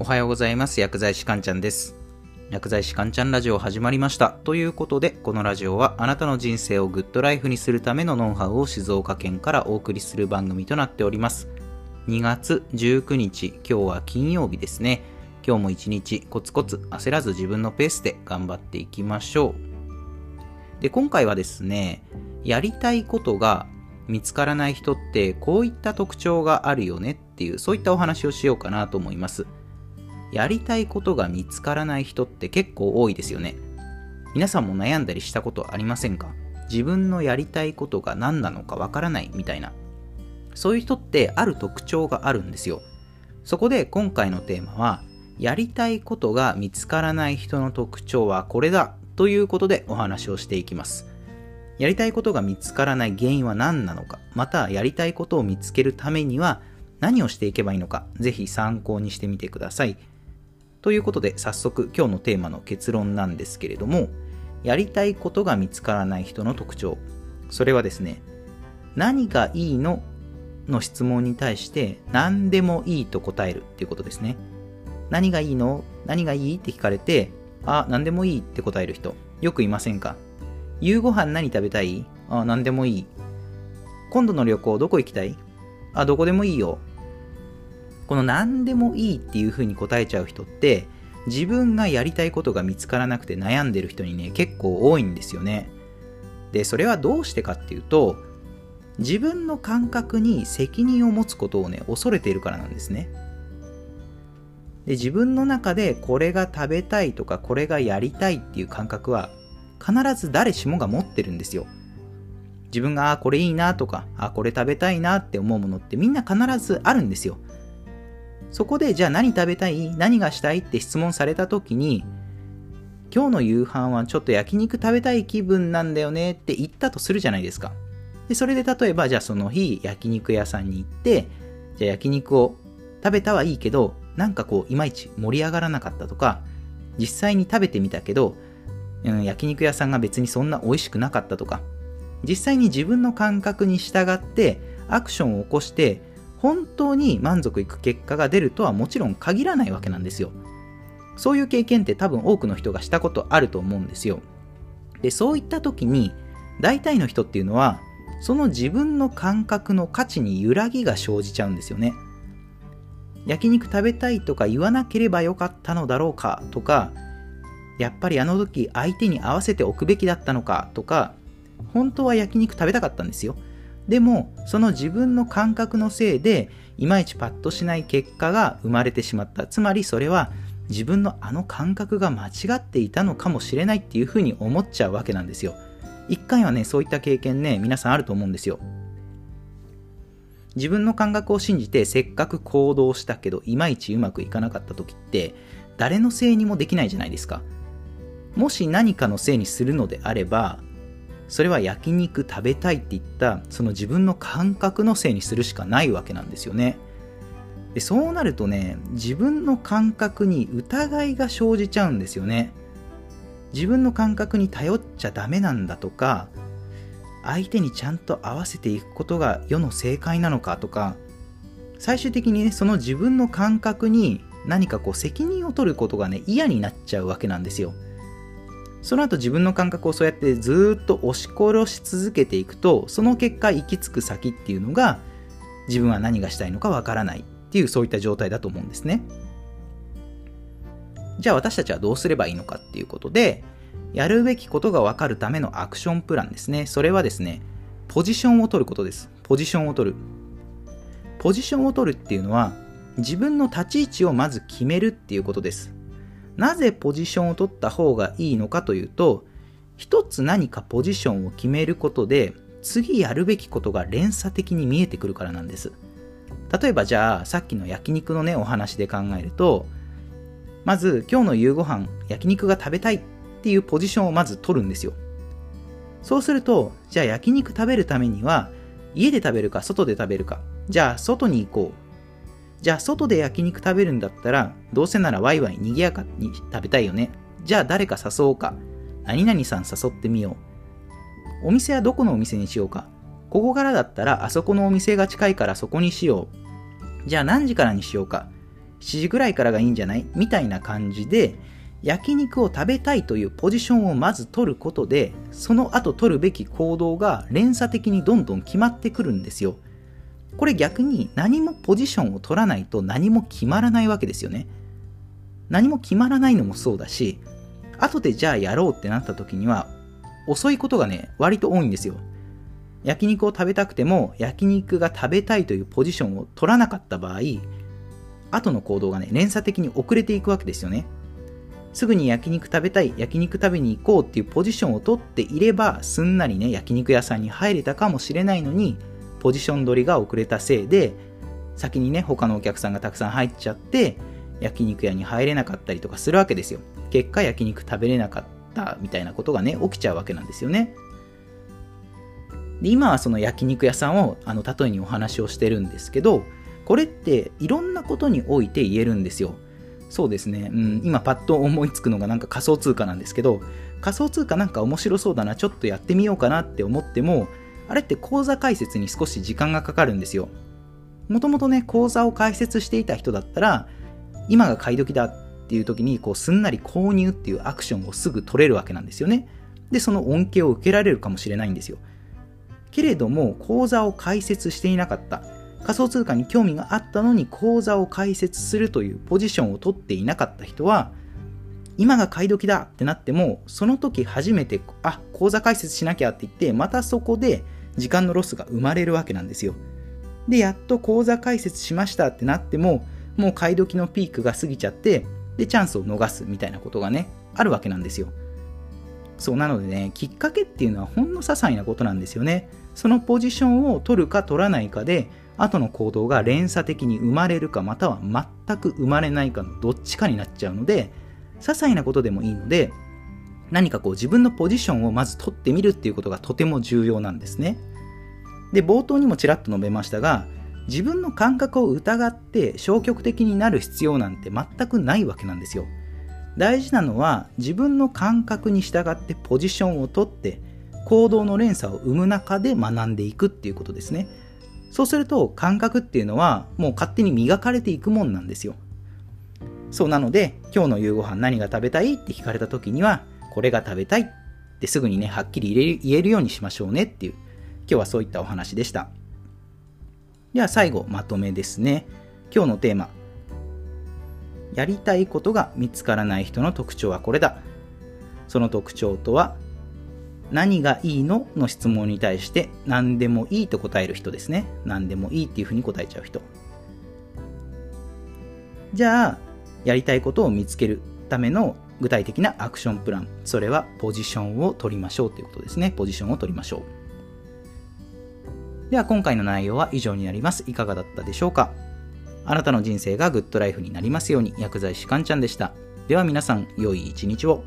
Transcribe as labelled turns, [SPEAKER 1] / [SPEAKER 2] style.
[SPEAKER 1] おはようございます。薬剤師かんちゃんです。薬剤師かんちゃんラジオ始まりました。ということでこのラジオはあなたの人生をグッドライフにするためのノウハウを静岡県からお送りする番組となっております。2月19日今日は金曜日ですね。今日も一日コツコツ焦らず自分のペースで頑張っていきましょう。で今回はですねやりたいことが見つからない人ってこういった特徴があるよねっていうそういったお話をしようかなと思います。やりたいことが見つからない人って結構多いですよね。皆さんも悩んだりしたことありませんか？自分のやりたいことが何なのかわからないみたいな。そういう人ってある特徴があるんですよ。そこで今回のテーマは、やりたいことが見つからない人の特徴はこれだということでお話をしていきます。やりたいことが見つからない原因は何なのか、またやりたいことを見つけるためには何をしていけばいいのか、ぜひ参考にしてみてください。ということで早速今日のテーマの結論なんですけれどもやりたいことが見つからない人の特徴。それはですね何がいいの？の質問に対して何でもいいと答えるっていうことですね。何がいいの？何がいいって聞かれてあ何でもいいって答える人。よくいませんか？夕ご飯何食べたい？あ何でもいい。今度の旅行どこ行きたい？あどこでもいいよ。この何でもいいっていう風に答えちゃう人って自分がやりたいことが見つからなくて悩んでる人にね結構多いんですよね。でそれはどうしてかっていうと自分の感覚に責任を持つことをね恐れているからなんですね。で自分の中でこれが食べたいとかこれがやりたいっていう感覚は必ず誰しもが持ってるんですよ。自分があこれいいなとかあこれ食べたいなって思うものってみんな必ずあるんですよ。そこでじゃあ何食べたい？何がしたい？って質問された時に今日の夕飯はちょっと焼肉食べたい気分なんだよね？って言ったとするじゃないですか。でそれで例えばじゃあその日焼肉屋さんに行ってじゃあ焼肉を食べたはいいけどなんかこういまいち盛り上がらなかったとか実際に食べてみたけど、うん、焼肉屋さんが別にそんな美味しくなかったとか実際に自分の感覚に従ってアクションを起こして本当に満足いく結果が出るとはもちろん限らないわけなんですよ。そういう経験って多分多くの人がしたことあると思うんですよ。で、そういった時に大体の人っていうのはその自分の感覚の価値に揺らぎが生じちゃうんですよね。焼肉食べたいとか言わなければよかったのだろうかとか、やっぱりあの時相手に合わせておくべきだったのかとか、本当は焼肉食べたかったんですよ。でもその自分の感覚のせいでいまいちパッとしない結果が生まれてしまった。つまりそれは自分のあの感覚が間違っていたのかもしれないっていうふうに思っちゃうわけなんですよ。一回はねそういった経験ね皆さんあると思うんですよ。自分の感覚を信じてせっかく行動したけどいまいちうまくいかなかった時って誰のせいにもできないじゃないですか。もし何かのせいにするのであればそれは焼肉食べたいって言ったその自分の感覚のせいにするしかないわけなんですよね。でそうなるとね自分の感覚に疑いが生じちゃうんですよね。自分の感覚に頼っちゃダメなんだとか相手にちゃんと合わせていくことが世の正解なのかとか最終的にねその自分の感覚に何かこう責任を取ることがね嫌になっちゃうわけなんですよ。その後自分の感覚をそうやってずっと押し殺し続けていくとその結果行き着く先っていうのが自分は何がしたいのかわからないっていうそういった状態だと思うんですね。じゃあ私たちはどうすればいいのかっていうことでやるべきことがわかるためのアクションプランですね。それはですねポジションを取ることです。ポジションを取る。ポジションを取るっていうのは自分の立ち位置をまず決めるっていうことです。なぜポジションを取った方がいいのかというと一つ何かポジションを決めることで次やるべきことが連鎖的に見えてくるからなんです。例えばじゃあさっきの焼肉のねお話で考えるとまず今日の夕ご飯焼肉が食べたいっていうポジションをまず取るんですよ。そうするとじゃあ焼肉食べるためには家で食べるか外で食べるか。じゃあ外に行こう。じゃあ外で焼肉食べるんだったら、どうせならワイワイ賑やかに食べたいよね。じゃあ誰か誘おうか。何々さん誘ってみよう。お店はどこのお店にしようか。ここからだったらあそこのお店が近いからそこにしよう。じゃあ何時からにしようか。7時ぐらいからがいいんじゃない？みたいな感じで焼肉を食べたいというポジションをまず取ることでその後取るべき行動が連鎖的にどんどん決まってくるんですよこれ逆に何もポジションを取らないと何も決まらないわけですよね。何も決まらないのもそうだし後でじゃあやろうってなった時には遅いことがね割と多いんですよ。焼肉を食べたくても焼肉が食べたいというポジションを取らなかった場合後の行動がね連鎖的に遅れていくわけですよね。すぐに焼肉食べたい、焼肉食べに行こうっていうポジションを取っていれば、すんなりね、焼肉屋さんに入れたかもしれないのに、ポジション取りが遅れたせいで、先にね、他のお客さんがたくさん入っちゃって、焼肉屋に入れなかったりとかするわけですよ。結果、焼肉食べれなかったみたいなことがね、起きちゃうわけなんですよね。で今はその焼肉屋さんをあの例えにお話をしてるんですけど、これっていろんなことにおいて言えるんですよ。そうですね、うん、今パッと思いつくのがなんか仮想通貨なんですけど、仮想通貨なんか面白そうだな、ちょっとやってみようかなって思っても、あれって口座開設に少し時間がかかるんですよ。もともとね、口座を開設していた人だったら、今が買い時だっていう時に、こう、すんなり購入っていうアクションをすぐ取れるわけなんですよね。で、その恩恵を受けられるかもしれないんですよ。けれども、口座を開設していなかった。仮想通貨に興味があったのに口座を開設するというポジションを取っていなかった人は今が買い時だってなってもその時初めてあ口座開設しなきゃって言ってまたそこで時間のロスが生まれるわけなんですよ。でやっと口座開設しましたってなってももう買い時のピークが過ぎちゃってでチャンスを逃すみたいなことがねあるわけなんですよ。そうなのでねきっかけっていうのはほんの些細なことなんですよね。そのポジションを取るか取らないかで後の行動が連鎖的に生まれるかまたは全く生まれないかのどっちかになっちゃうので些細なことでもいいので何かこう自分のポジションをまず取ってみるっていうことがとても重要なんですね。で冒頭にもちらっと述べましたが自分の感覚を疑って消極的になる必要なんて全くないわけなんですよ。大事なのは自分の感覚に従ってポジションをとって行動の連鎖を生む中で学んでいくっていうことですね。そうすると感覚っていうのはもう勝手に磨かれていくもんなんですよ。そうなので今日の夕ご飯何が食べたいって聞かれた時にはこれが食べたいってすぐにねはっきり言えるようにしましょうねっていう今日はそういったお話でした。では最後まとめですね。今日のテーマやりたいことが見つからない人の特徴はこれだ。その特徴とは何がいいのの質問に対して何でもいいと答える人ですね。何でもいいっていうふうに答えちゃう人。じゃあ、やりたいことを見つけるための具体的なアクションプラン。それはポジションを取りましょうということですね。ポジションを取りましょう。では今回の内容は以上になります。いかがだったでしょうか？あなたの人生がグッドライフになりますように薬剤師かんちゃんでした。では皆さん、良い一日を。